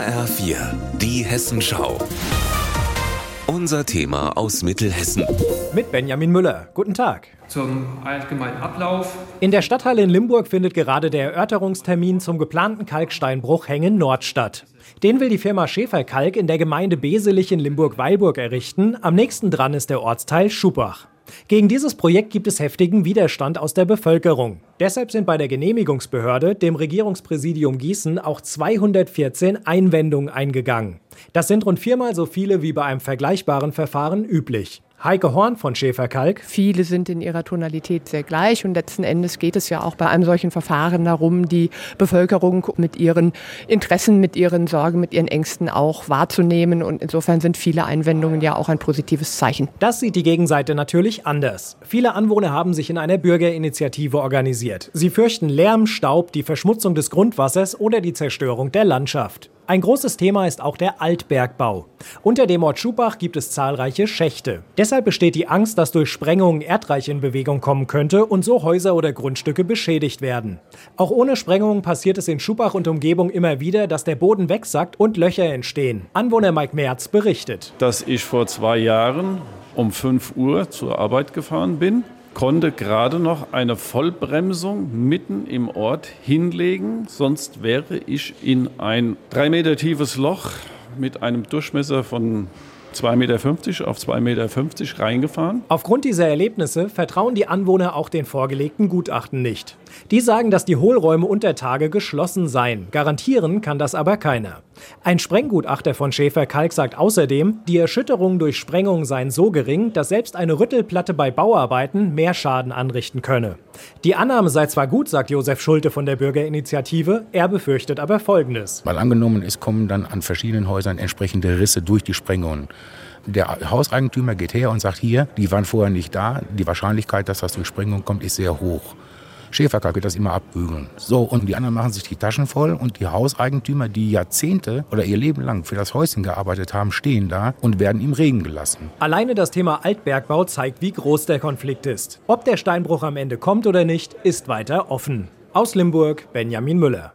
HR4, die Hessenschau. Unser Thema aus Mittelhessen. Mit Benjamin Müller. Guten Tag. Zum allgemeinen Ablauf. In der Stadthalle in Limburg findet gerade der Erörterungstermin zum geplanten Kalksteinbruch Hängen Nord statt. Den will die Firma Schäfer Kalk in der Gemeinde Beselich in Limburg-Weilburg errichten. Am nächsten dran ist der Ortsteil Schupach. Gegen dieses Projekt gibt es heftigen Widerstand aus der Bevölkerung. Deshalb sind bei der Genehmigungsbehörde, dem Regierungspräsidium Gießen, auch 214 Einwendungen eingegangen. Das sind rund viermal so viele wie bei einem vergleichbaren Verfahren üblich. Heike Horn von Schäferkalk. Viele sind in ihrer Tonalität sehr gleich und letzten Endes geht es ja auch bei einem solchen Verfahren darum, die Bevölkerung mit ihren Interessen, mit ihren Sorgen, mit ihren Ängsten auch wahrzunehmen und insofern sind viele Einwendungen ja auch ein positives Zeichen. Das sieht die Gegenseite natürlich anders. Viele Anwohner haben sich in einer Bürgerinitiative organisiert. Sie fürchten Lärm, Staub, die Verschmutzung des Grundwassers oder die Zerstörung der Landschaft. Ein großes Thema ist auch der Altbergbau. Unter dem Ort Schubach gibt es zahlreiche Schächte. Deshalb besteht die Angst, dass durch Sprengungen Erdreich in Bewegung kommen könnte und so Häuser oder Grundstücke beschädigt werden. Auch ohne Sprengungen passiert es in Schubach und Umgebung immer wieder, dass der Boden wegsackt und Löcher entstehen. Anwohner Mike Merz berichtet. Dass ich vor zwei Jahren um 5 Uhr zur Arbeit gefahren bin konnte gerade noch eine Vollbremsung mitten im Ort hinlegen, sonst wäre ich in ein drei Meter tiefes Loch mit einem Durchmesser von 2,50 Meter auf 2,50 Meter reingefahren. Aufgrund dieser Erlebnisse vertrauen die Anwohner auch den vorgelegten Gutachten nicht. Die sagen, dass die Hohlräume unter Tage geschlossen seien. Garantieren kann das aber keiner. Ein Sprenggutachter von Schäfer Kalk sagt außerdem, die Erschütterungen durch Sprengung seien so gering, dass selbst eine Rüttelplatte bei Bauarbeiten mehr Schaden anrichten könne. Die Annahme sei zwar gut, sagt Josef Schulte von der Bürgerinitiative, er befürchtet aber Folgendes. Weil angenommen, es kommen dann an verschiedenen Häusern entsprechende Risse durch die Sprengungen. Der Hauseigentümer geht her und sagt, hier, die waren vorher nicht da, die Wahrscheinlichkeit, dass das durch Sprengung kommt, ist sehr hoch. Schäferkalk wird das immer abbügeln. So, und die anderen machen sich die Taschen voll und die Hauseigentümer, die Jahrzehnte oder ihr Leben lang für das Häuschen gearbeitet haben, stehen da und werden im Regen gelassen. Alleine das Thema Altbergbau zeigt, wie groß der Konflikt ist. Ob der Steinbruch am Ende kommt oder nicht, ist weiter offen. Aus Limburg, Benjamin Müller.